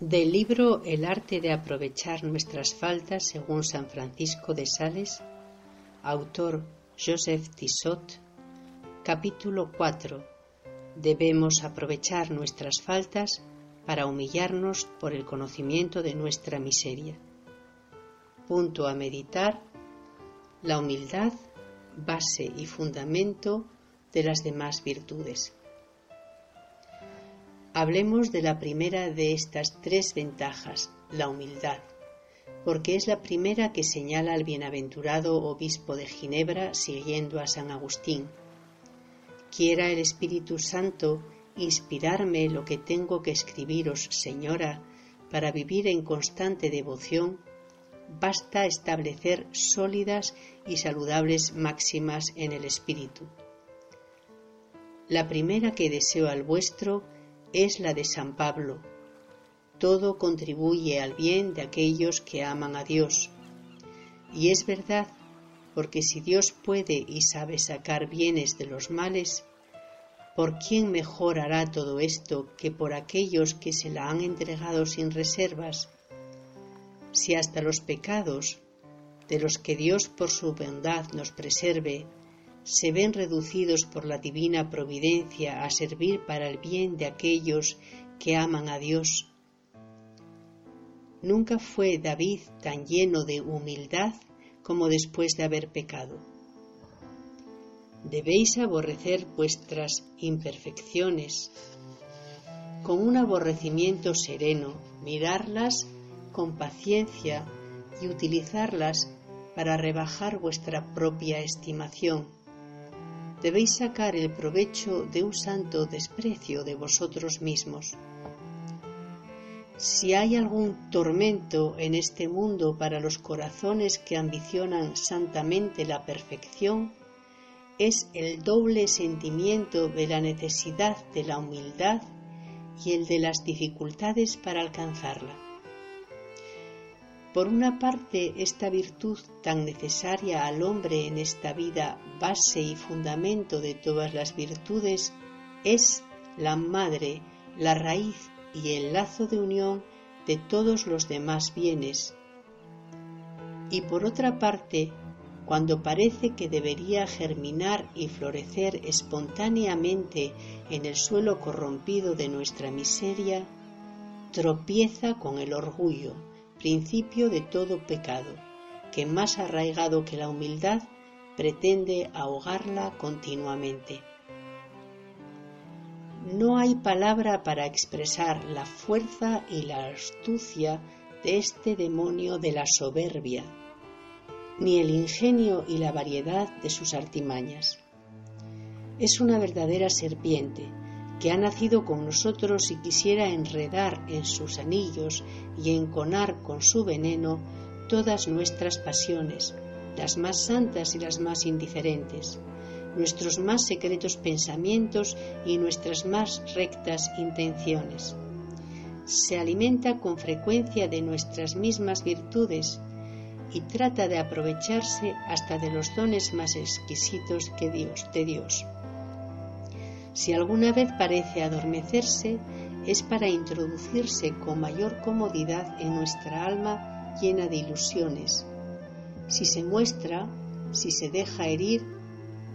Del libro El arte de aprovechar nuestras faltas según San Francisco de Sales, autor Joseph Tissot, capítulo 4. Debemos aprovechar nuestras faltas para humillarnos por el conocimiento de nuestra miseria. Punto a meditar. La humildad, base y fundamento de las demás virtudes. Hablemos de la primera de estas tres ventajas, la humildad, porque es la primera que señala el bienaventurado obispo de Ginebra siguiendo a San Agustín. Quiera el Espíritu Santo inspirarme lo que tengo que escribiros, Señora, para vivir en constante devoción, basta establecer sólidas y saludables máximas en el Espíritu. La primera que deseo al vuestro es la de San Pablo. Todo contribuye al bien de aquellos que aman a Dios. Y es verdad, porque si Dios puede y sabe sacar bienes de los males, ¿por quién mejor hará todo esto que por aquellos que se la han entregado sin reservas? Si hasta los pecados, de los que Dios por su bondad nos preserve, se ven reducidos por la divina providencia a servir para el bien de aquellos que aman a Dios. Nunca fue David tan lleno de humildad como después de haber pecado. Debéis aborrecer vuestras imperfecciones con un aborrecimiento sereno, mirarlas con paciencia y utilizarlas para rebajar vuestra propia estimación debéis sacar el provecho de un santo desprecio de vosotros mismos. Si hay algún tormento en este mundo para los corazones que ambicionan santamente la perfección, es el doble sentimiento de la necesidad de la humildad y el de las dificultades para alcanzarla. Por una parte, esta virtud tan necesaria al hombre en esta vida, base y fundamento de todas las virtudes, es la madre, la raíz y el lazo de unión de todos los demás bienes. Y por otra parte, cuando parece que debería germinar y florecer espontáneamente en el suelo corrompido de nuestra miseria, tropieza con el orgullo, principio de todo pecado, que más arraigado que la humildad pretende ahogarla continuamente. No hay palabra para expresar la fuerza y la astucia de este demonio de la soberbia, ni el ingenio y la variedad de sus artimañas. Es una verdadera serpiente, que ha nacido con nosotros y quisiera enredar en sus anillos y enconar con su veneno todas nuestras pasiones, las más santas y las más indiferentes, nuestros más secretos pensamientos y nuestras más rectas intenciones. Se alimenta con frecuencia de nuestras mismas virtudes y trata de aprovecharse hasta de los dones más exquisitos que Dios de Dios. Si alguna vez parece adormecerse, es para introducirse con mayor comodidad en nuestra alma llena de ilusiones. Si se muestra, si se deja herir,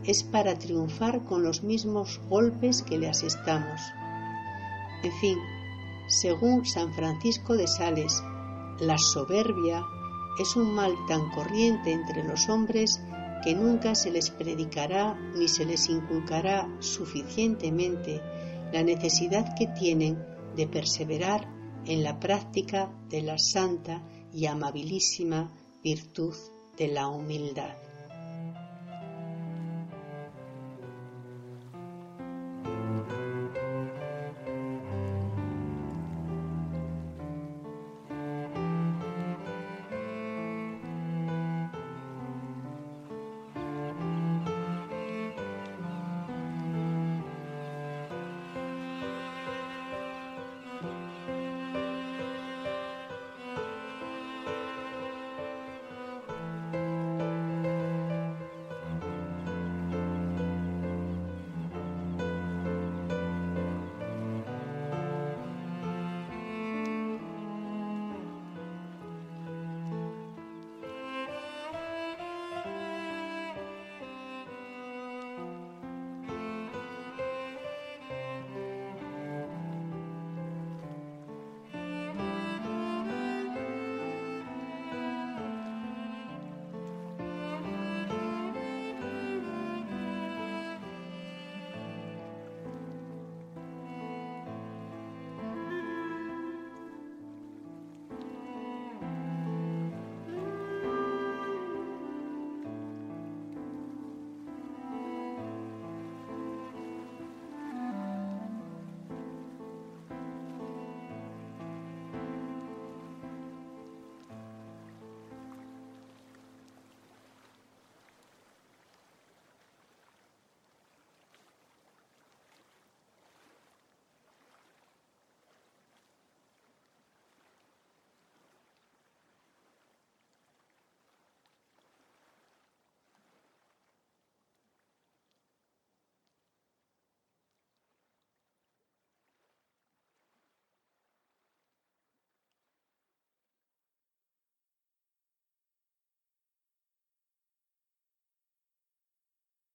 es para triunfar con los mismos golpes que le asestamos. En fin, según San Francisco de Sales, la soberbia es un mal tan corriente entre los hombres que nunca se les predicará ni se les inculcará suficientemente la necesidad que tienen de perseverar en la práctica de la santa y amabilísima virtud de la humildad.